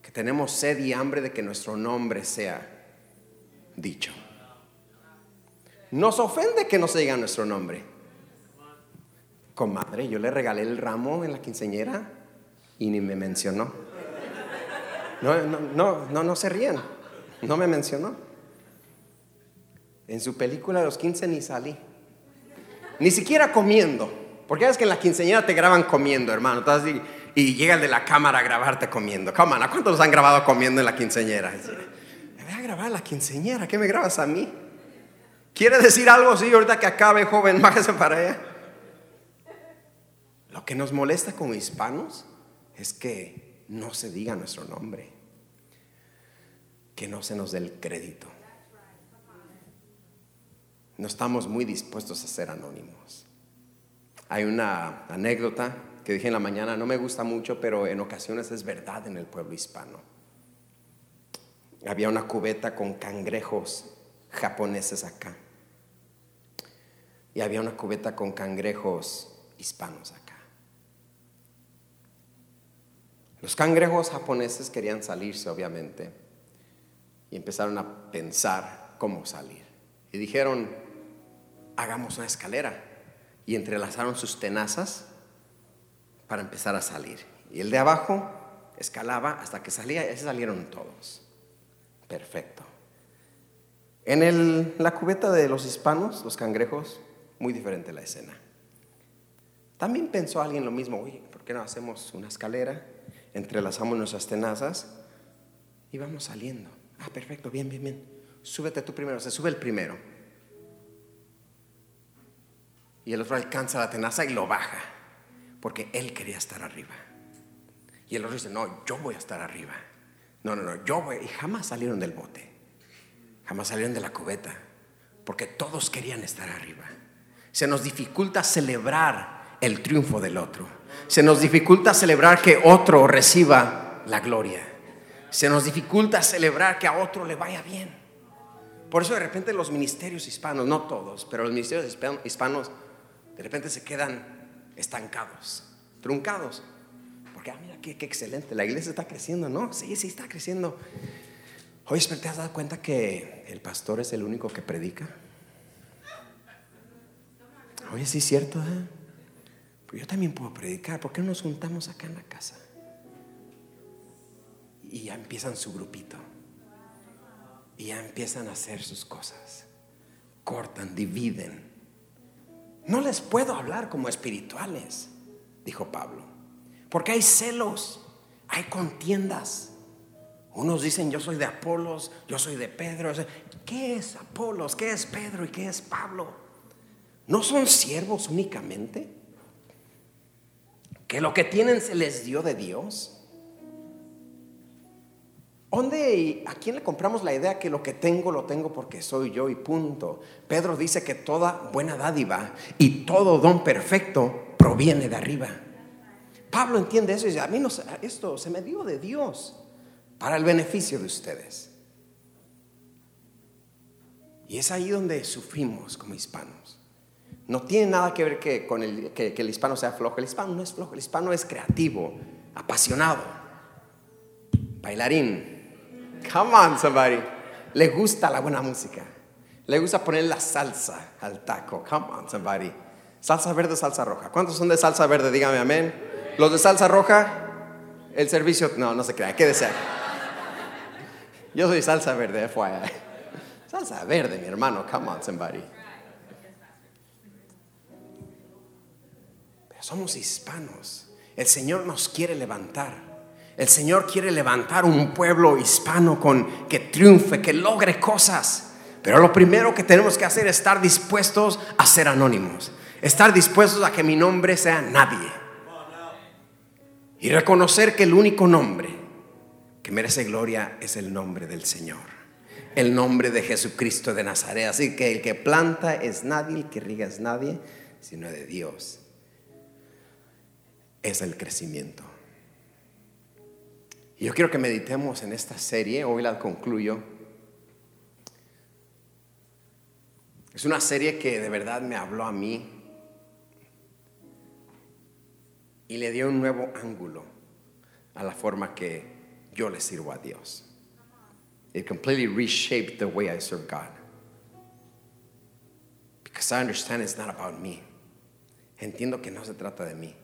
Que tenemos sed y hambre de que nuestro nombre sea dicho. Nos ofende que no se diga nuestro nombre. Comadre, yo le regalé el ramo en la quinceñera y ni me mencionó. No, no, no, no, se ríen. No me mencionó. En su película los 15 ni salí. Ni siquiera comiendo. Porque es que en la quinceañera te graban comiendo, hermano. Y llega el de la cámara a grabarte comiendo. Come ¿a cuántos los han grabado comiendo en la quinceañera? Me voy a grabar la quinceañera. ¿Qué me grabas a mí? ¿Quiere decir algo? Sí, ahorita que acabe, joven, bájese para allá. Lo que nos molesta como hispanos es que no se diga nuestro nombre, que no se nos dé el crédito. No estamos muy dispuestos a ser anónimos. Hay una anécdota que dije en la mañana, no me gusta mucho, pero en ocasiones es verdad en el pueblo hispano. Había una cubeta con cangrejos japoneses acá. Y había una cubeta con cangrejos hispanos acá. Los cangrejos japoneses querían salirse, obviamente, y empezaron a pensar cómo salir. Y dijeron, hagamos una escalera. Y entrelazaron sus tenazas para empezar a salir. Y el de abajo escalaba hasta que salía, y salieron todos. Perfecto. En la cubeta de los hispanos, los cangrejos, muy diferente la escena. También pensó alguien lo mismo, oye, ¿por qué no hacemos una escalera? entrelazamos nuestras tenazas y vamos saliendo. Ah, perfecto, bien, bien, bien. Súbete tú primero, se sube el primero. Y el otro alcanza la tenaza y lo baja, porque él quería estar arriba. Y el otro dice, no, yo voy a estar arriba. No, no, no, yo voy. Y jamás salieron del bote, jamás salieron de la cubeta, porque todos querían estar arriba. Se nos dificulta celebrar el triunfo del otro se nos dificulta celebrar que otro reciba la gloria. Se nos dificulta celebrar que a otro le vaya bien. Por eso de repente los ministerios hispanos, no todos, pero los ministerios hispanos de repente se quedan estancados, truncados. Porque, ah, mira, qué, excelente, la iglesia está creciendo, ¿no? Sí, sí, está creciendo. Oye, ¿te has dado cuenta que el pastor es el único que predica? Oye, sí es cierto, ¿eh? Pues yo también puedo predicar. ¿Por qué no nos juntamos acá en la casa? Y ya empiezan su grupito. Y ya empiezan a hacer sus cosas. Cortan, dividen. No les puedo hablar como espirituales, dijo Pablo. Porque hay celos, hay contiendas. Unos dicen yo soy de Apolos, yo soy de Pedro. ¿Qué es Apolos? ¿Qué es Pedro? ¿Y qué es Pablo? ¿No son siervos únicamente? ¿Que lo que tienen se les dio de Dios? ¿Dónde y a quién le compramos la idea que lo que tengo lo tengo porque soy yo y punto? Pedro dice que toda buena dádiva y todo don perfecto proviene de arriba. Pablo entiende eso y dice, a mí no, esto se me dio de Dios para el beneficio de ustedes. Y es ahí donde sufrimos como hispanos. No tiene nada que ver que, con el, que el hispano sea flojo. El hispano no es flojo, el hispano es creativo, apasionado, bailarín, Come on, somebody. Le gusta la buena música. Le gusta poner la salsa al taco. Come on, somebody. Salsa verde salsa roja. ¿Cuántos son de salsa verde? Dígame amén. Los de salsa roja, el servicio. No, no se crean. ¿Qué desean? Yo soy salsa verde, FYI. Salsa verde, mi hermano. Come on, somebody. Pero somos hispanos. El Señor nos quiere levantar. El Señor quiere levantar un pueblo hispano con que triunfe, que logre cosas. Pero lo primero que tenemos que hacer es estar dispuestos a ser anónimos. Estar dispuestos a que mi nombre sea nadie. Y reconocer que el único nombre que merece gloria es el nombre del Señor. El nombre de Jesucristo de Nazaret. Así que el que planta es nadie, el que riega es nadie, sino de Dios. Es el crecimiento. Yo quiero que meditemos en esta serie, hoy la concluyo. Es una serie que de verdad me habló a mí y le dio un nuevo ángulo a la forma que yo le sirvo a Dios. It completely reshaped the way I serve God. Because I understand it's not about me. Entiendo que no se trata de mí.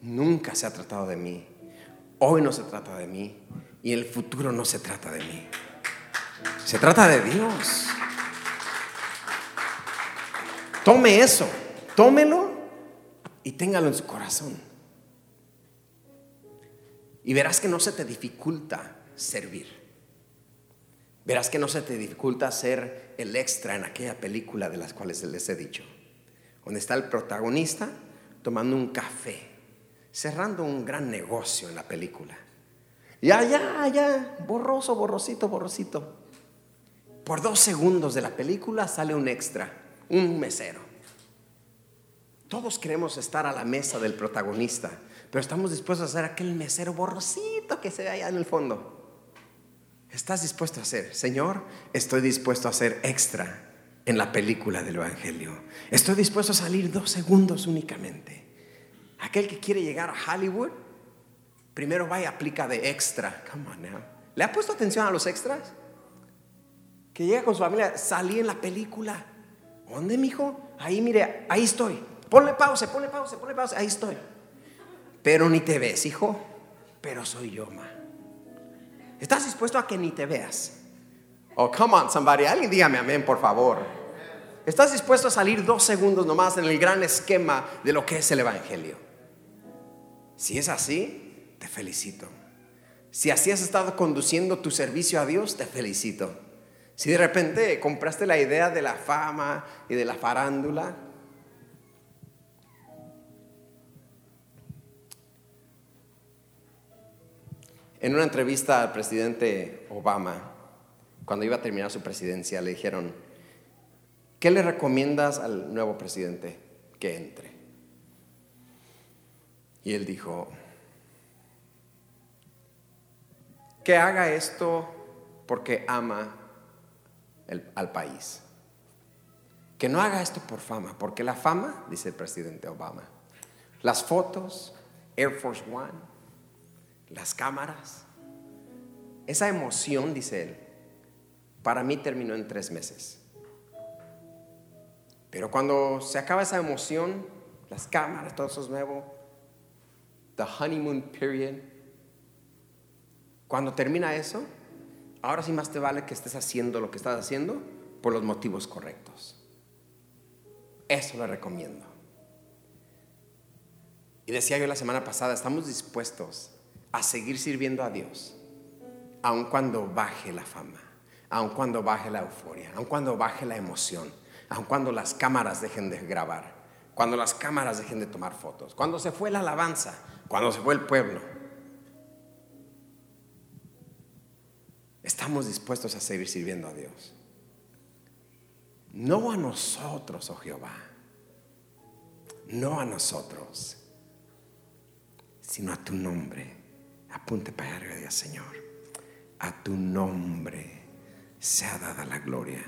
Nunca se ha tratado de mí. Hoy no se trata de mí y el futuro no se trata de mí. Se trata de Dios. Tome eso, tómelo y téngalo en su corazón. Y verás que no se te dificulta servir. Verás que no se te dificulta ser el extra en aquella película de las cuales les he dicho. Donde está el protagonista tomando un café cerrando un gran negocio en la película. Ya, ya, ya, borroso, borrosito, borrosito. Por dos segundos de la película sale un extra, un mesero. Todos queremos estar a la mesa del protagonista, pero estamos dispuestos a hacer aquel mesero borrosito que se ve allá en el fondo. ¿Estás dispuesto a hacer? Señor, estoy dispuesto a ser extra en la película del Evangelio. Estoy dispuesto a salir dos segundos únicamente. Aquel que quiere llegar a Hollywood, primero va y aplica de extra. Come on now. ¿Le ha puesto atención a los extras? Que llega con su familia, salí en la película. ¿Dónde, mijo? Ahí, mire, ahí estoy. Ponle pausa, ponle pausa, ponle pausa, ahí estoy. Pero ni te ves, hijo. Pero soy yo, ma. ¿Estás dispuesto a que ni te veas? Oh, come on, somebody. Alguien dígame amén, por favor. ¿Estás dispuesto a salir dos segundos nomás en el gran esquema de lo que es el Evangelio? Si es así, te felicito. Si así has estado conduciendo tu servicio a Dios, te felicito. Si de repente compraste la idea de la fama y de la farándula, En una entrevista al presidente Obama, cuando iba a terminar su presidencia, le dijeron, ¿qué le recomiendas al nuevo presidente que entre? Y él dijo, que haga esto porque ama al país. Que no haga esto por fama, porque la fama, dice el presidente Obama, las fotos, Air Force One, las cámaras, esa emoción, dice él, para mí terminó en tres meses. Pero cuando se acaba esa emoción, las cámaras, todo eso es nuevo, the honeymoon period, cuando termina eso, ahora sí más te vale que estés haciendo lo que estás haciendo por los motivos correctos. Eso lo recomiendo. Y decía yo la semana pasada, estamos dispuestos a seguir sirviendo a Dios, aun cuando baje la fama, aun cuando baje la euforia, aun cuando baje la emoción, aun cuando las cámaras dejen de grabar, cuando las cámaras dejen de tomar fotos, cuando se fue la alabanza, cuando se fue el pueblo. Estamos dispuestos a seguir sirviendo a Dios. No a nosotros, oh Jehová, no a nosotros, sino a tu nombre. Apunte para arriba, Señor. A tu nombre sea dada la gloria.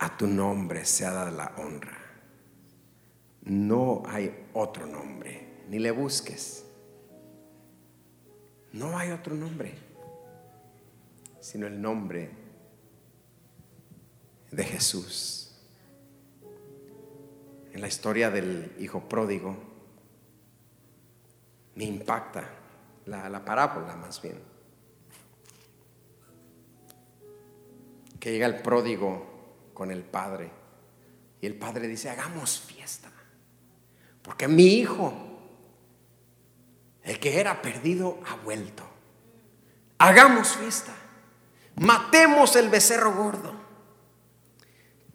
A tu nombre sea dada la honra. No hay otro nombre, ni le busques. No hay otro nombre, sino el nombre de Jesús. En la historia del hijo pródigo, me impacta la, la parábola más bien. Que llega el pródigo con el padre y el padre dice, hagamos fiesta, porque mi hijo, el que era perdido, ha vuelto. Hagamos fiesta, matemos el becerro gordo,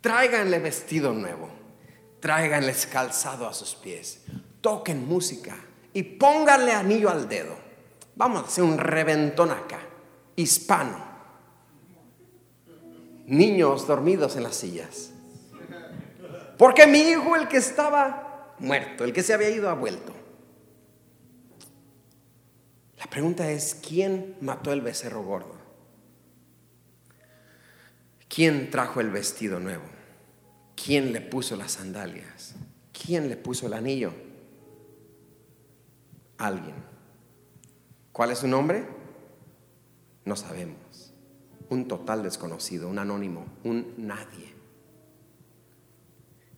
tráiganle vestido nuevo, tráiganle calzado a sus pies, toquen música y pónganle anillo al dedo. Vamos a hacer un reventón acá, hispano. Niños dormidos en las sillas. Porque mi hijo, el que estaba muerto, el que se había ido, ha vuelto. La pregunta es, ¿quién mató el becerro gordo? ¿Quién trajo el vestido nuevo? ¿Quién le puso las sandalias? ¿Quién le puso el anillo? Alguien. ¿Cuál es su nombre? No sabemos. Un total desconocido, un anónimo, un nadie.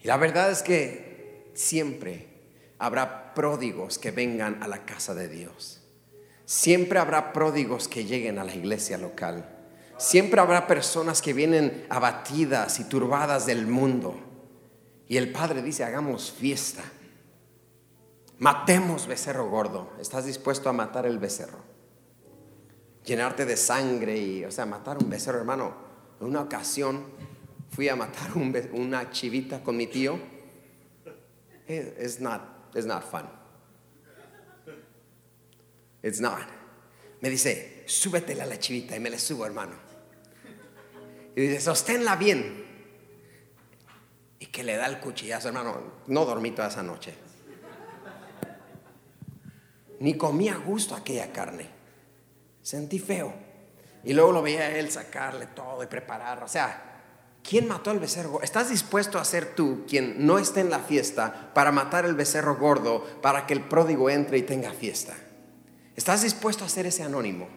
Y la verdad es que siempre habrá pródigos que vengan a la casa de Dios. Siempre habrá pródigos que lleguen a la iglesia local. Siempre habrá personas que vienen abatidas y turbadas del mundo. Y el Padre dice, hagamos fiesta. Matemos becerro gordo. ¿Estás dispuesto a matar el becerro? Llenarte de sangre y, o sea, matar un becerro, hermano. En una ocasión fui a matar una chivita con mi tío. It's not, it's not fun. It's not. Me dice, súbetela a la chivita y me le subo, hermano. Y dice, sosténla bien. Y que le da el cuchillazo, hermano. No dormí toda esa noche. Ni comía gusto aquella carne. Sentí feo. Y luego lo veía a él sacarle todo y preparar. O sea, ¿quién mató al becerro? ¿Estás dispuesto a ser tú quien no esté en la fiesta para matar el becerro gordo para que el pródigo entre y tenga fiesta? ¿Estás dispuesto a ser ese anónimo?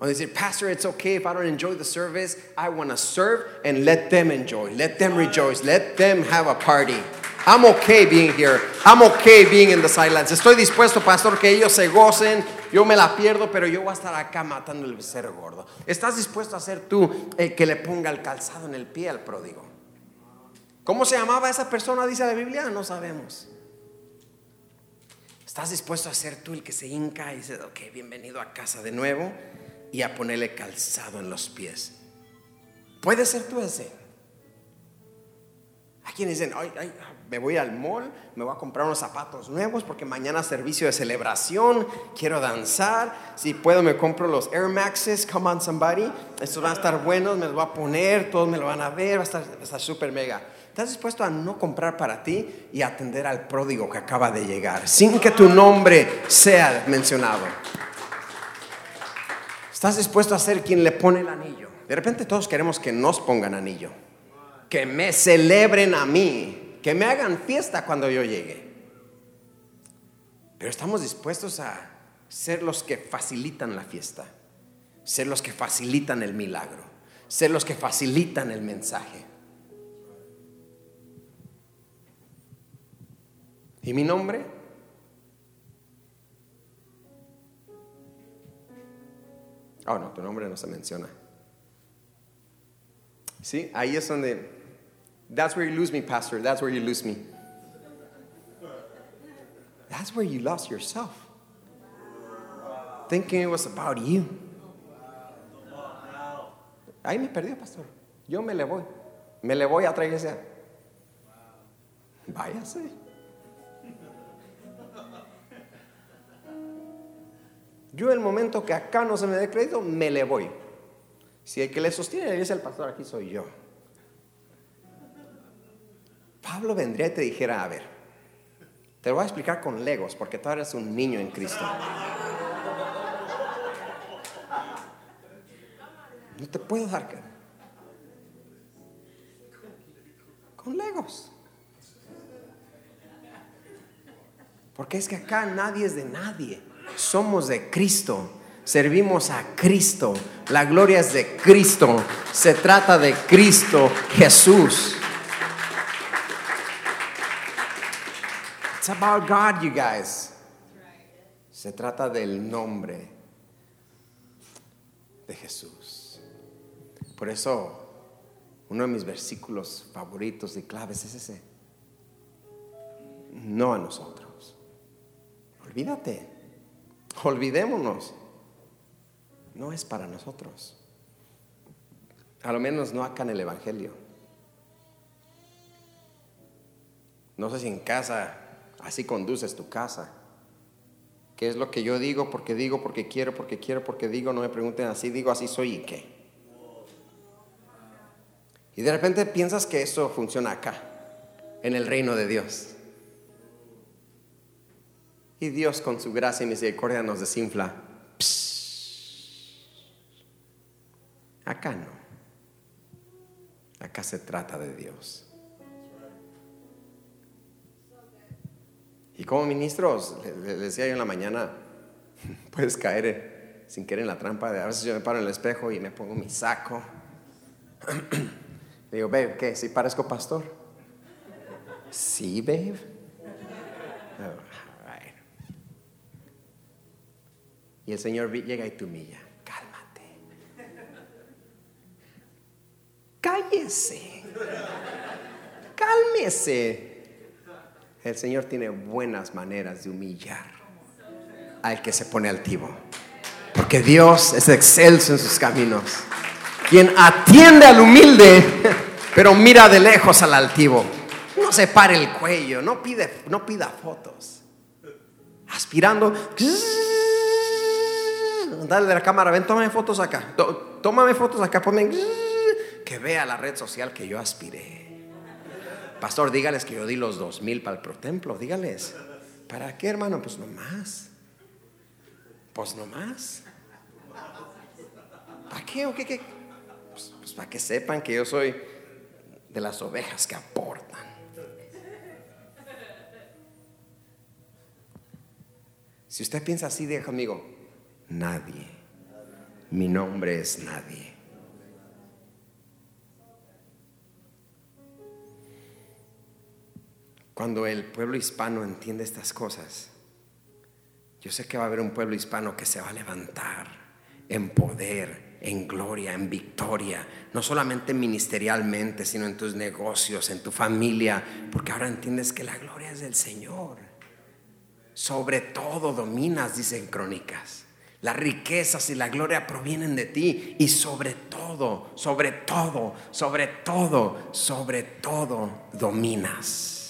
O decir, Pastor, it's okay if I don't enjoy the service. I want to serve and let them enjoy. Let them rejoice. Let them have a party. I'm okay being here. I'm okay being in the silence. Estoy dispuesto, pastor, que ellos se gocen. Yo me la pierdo, pero yo voy a estar acá matando el becerro gordo. ¿Estás dispuesto a ser tú el que le ponga el calzado en el pie al pródigo? ¿Cómo se llamaba esa persona? Dice la Biblia. No sabemos. ¿Estás dispuesto a ser tú el que se hinca y dice, ok, bienvenido a casa de nuevo? y a ponerle calzado en los pies. Puede ser tú ese. Quienes dicen, ay, ay, me voy al mall, me voy a comprar unos zapatos nuevos porque mañana servicio de celebración, quiero danzar, si puedo me compro los Air Maxes, come on somebody, estos van a estar buenos, me los voy a poner, todos me lo van a ver, va a estar súper mega. ¿Estás dispuesto a no comprar para ti y atender al pródigo que acaba de llegar sin que tu nombre sea mencionado? ¿Estás dispuesto a ser quien le pone el anillo? De repente todos queremos que nos pongan anillo, que me celebren a mí, que me hagan fiesta cuando yo llegue. Pero estamos dispuestos a ser los que facilitan la fiesta, ser los que facilitan el milagro, ser los que facilitan el mensaje. ¿Y mi nombre? Oh, no, tu nombre no se menciona. Sí, ahí es donde. That's where you lose me, Pastor. That's where you lose me. That's where you lost yourself. Thinking it was about you. Ahí me perdió, Pastor. Yo me le voy. Me le voy a otra iglesia. Váyase. Yo el momento que acá no se me dé crédito, me le voy. Si el que le sostiene la iglesia el pastor aquí soy yo. Pablo vendría y te dijera, a ver, te lo voy a explicar con legos, porque tú eres un niño en Cristo. No te puedo dar con legos. Porque es que acá nadie es de nadie somos de Cristo, servimos a Cristo, la gloria es de Cristo, se trata de Cristo Jesús. It's about God, you guys. Se trata del nombre de Jesús. Por eso, uno de mis versículos favoritos y claves es ese. No a nosotros. Olvídate. Olvidémonos. No es para nosotros. A lo menos no acá en el Evangelio. No sé si en casa así conduces tu casa. ¿Qué es lo que yo digo? Porque digo, porque quiero, porque quiero, porque digo. No me pregunten así, digo así soy y qué. Y de repente piensas que eso funciona acá, en el reino de Dios. Y Dios con su gracia y misericordia nos desinfla. Acá no. Acá se trata de Dios. Y como ministros, le, decía yo en la mañana, puedes caer sin querer en la trampa. A veces yo me paro en el espejo y me pongo mi saco. Le digo, babe, ¿qué? ¿Si parezco pastor? Sí, babe. Y el Señor llega y te humilla. Cálmate. Cállese. Cálmese. El Señor tiene buenas maneras de humillar al que se pone altivo. Porque Dios es excelso en sus caminos. Quien atiende al humilde, pero mira de lejos al altivo. No se pare el cuello, no, pide, no pida fotos. Aspirando dale de la cámara, ven, tómame fotos acá. Tómame fotos acá, ponme que vea la red social que yo aspiré. Pastor, dígales que yo di los dos mil para el protemplo, dígales. ¿Para qué, hermano? Pues nomás. Pues nomás. ¿Para qué o qué? qué? Pues, pues para que sepan que yo soy de las ovejas que aportan. Si usted piensa así, diga conmigo, nadie. Mi nombre es nadie. Cuando el pueblo hispano entiende estas cosas, yo sé que va a haber un pueblo hispano que se va a levantar en poder, en gloria, en victoria, no solamente ministerialmente, sino en tus negocios, en tu familia, porque ahora entiendes que la gloria es del Señor. Sobre todo dominas, dicen crónicas. Las riquezas y la gloria provienen de ti y sobre todo, sobre todo, sobre todo, sobre todo dominas.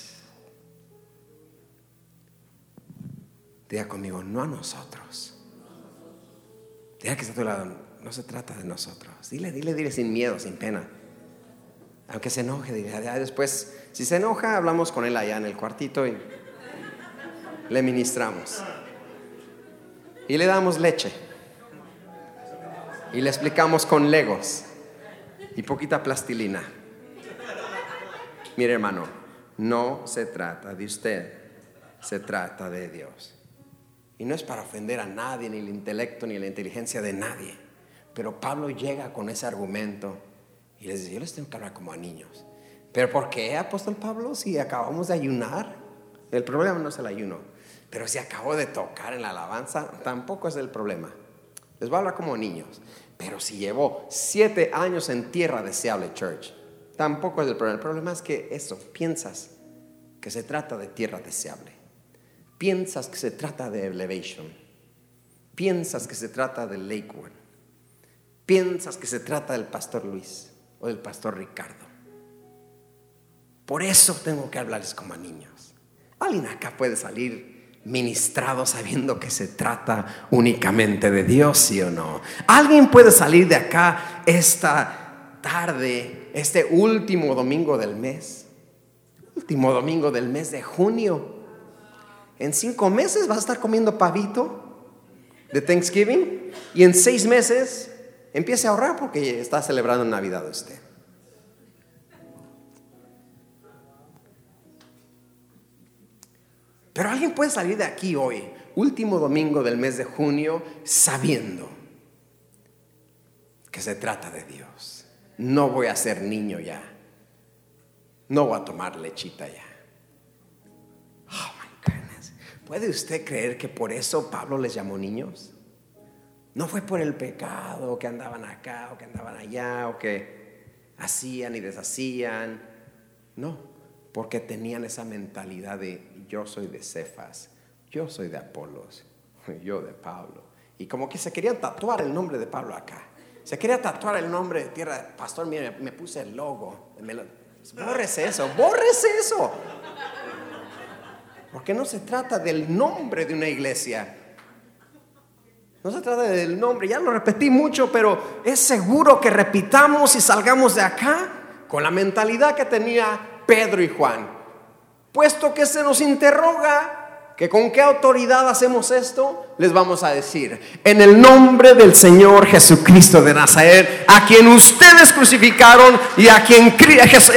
Diga conmigo, no a nosotros. Diga que está a tu lado, no se trata de nosotros. Dile, dile, dile sin miedo, sin pena. Aunque se enoje, dile, después, si se enoja, hablamos con él allá en el cuartito y le ministramos y le damos leche. Y le explicamos con legos y poquita plastilina. Mire hermano, no se trata de usted, se trata de Dios. Y no es para ofender a nadie, ni el intelecto, ni la inteligencia de nadie. Pero Pablo llega con ese argumento y les dice, yo les tengo que hablar como a niños. ¿Pero por qué, apóstol Pablo, si acabamos de ayunar? El problema no es el ayuno. Pero si acabó de tocar en la alabanza, tampoco es el problema. Les voy a hablar como niños. Pero si llevó siete años en tierra deseable, church, tampoco es el problema. El problema es que eso, piensas que se trata de tierra deseable. Piensas que se trata de elevation. Piensas que se trata de Lakewood. Piensas que se trata del pastor Luis o del pastor Ricardo. Por eso tengo que hablarles como a niños. Alguien acá puede salir ministrado sabiendo que se trata únicamente de Dios, sí o no. Alguien puede salir de acá esta tarde, este último domingo del mes, último domingo del mes de junio. En cinco meses vas a estar comiendo pavito de Thanksgiving y en seis meses empiece a ahorrar porque está celebrando Navidad usted. Pero alguien puede salir de aquí hoy, último domingo del mes de junio, sabiendo que se trata de Dios. No voy a ser niño ya. No voy a tomar lechita ya. ¿Puede usted creer que por eso Pablo les llamó niños? No fue por el pecado que andaban acá o que andaban allá o que hacían y deshacían. No, porque tenían esa mentalidad de yo soy de Cefas, yo soy de Apolos, yo de Pablo. Y como que se querían tatuar el nombre de Pablo acá. Se quería tatuar el nombre de tierra. Pastor, mire, me puse el logo. Bórrese eso, bórrese eso. Porque no se trata del nombre de una iglesia. No se trata del nombre, ya lo repetí mucho, pero es seguro que repitamos y salgamos de acá con la mentalidad que tenía Pedro y Juan. Puesto que se nos interroga que con qué autoridad hacemos esto, les vamos a decir, en el nombre del Señor Jesucristo de Nazaret, a quien ustedes crucificaron y a quien,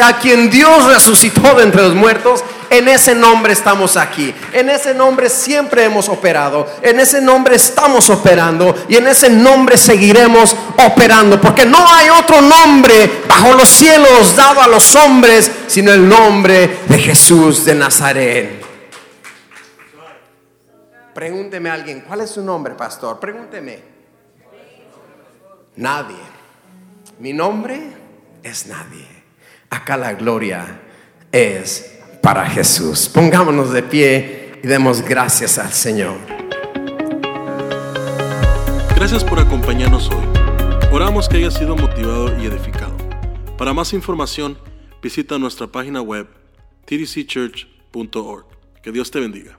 a quien Dios resucitó de entre los muertos, en ese nombre estamos aquí, en ese nombre siempre hemos operado, en ese nombre estamos operando. Y en ese nombre seguiremos operando, porque no hay otro nombre bajo los cielos dado a los hombres, sino el nombre de Jesús de Nazaret. Pregúnteme a alguien, ¿cuál es su nombre, pastor? Pregúnteme. Nadie. Mi nombre es nadie. Acá la gloria es para Jesús. Pongámonos de pie y demos gracias al Señor. Gracias por acompañarnos hoy. Oramos que haya sido motivado y edificado. Para más información, visita nuestra página web tdcchurch.org. Que Dios te bendiga.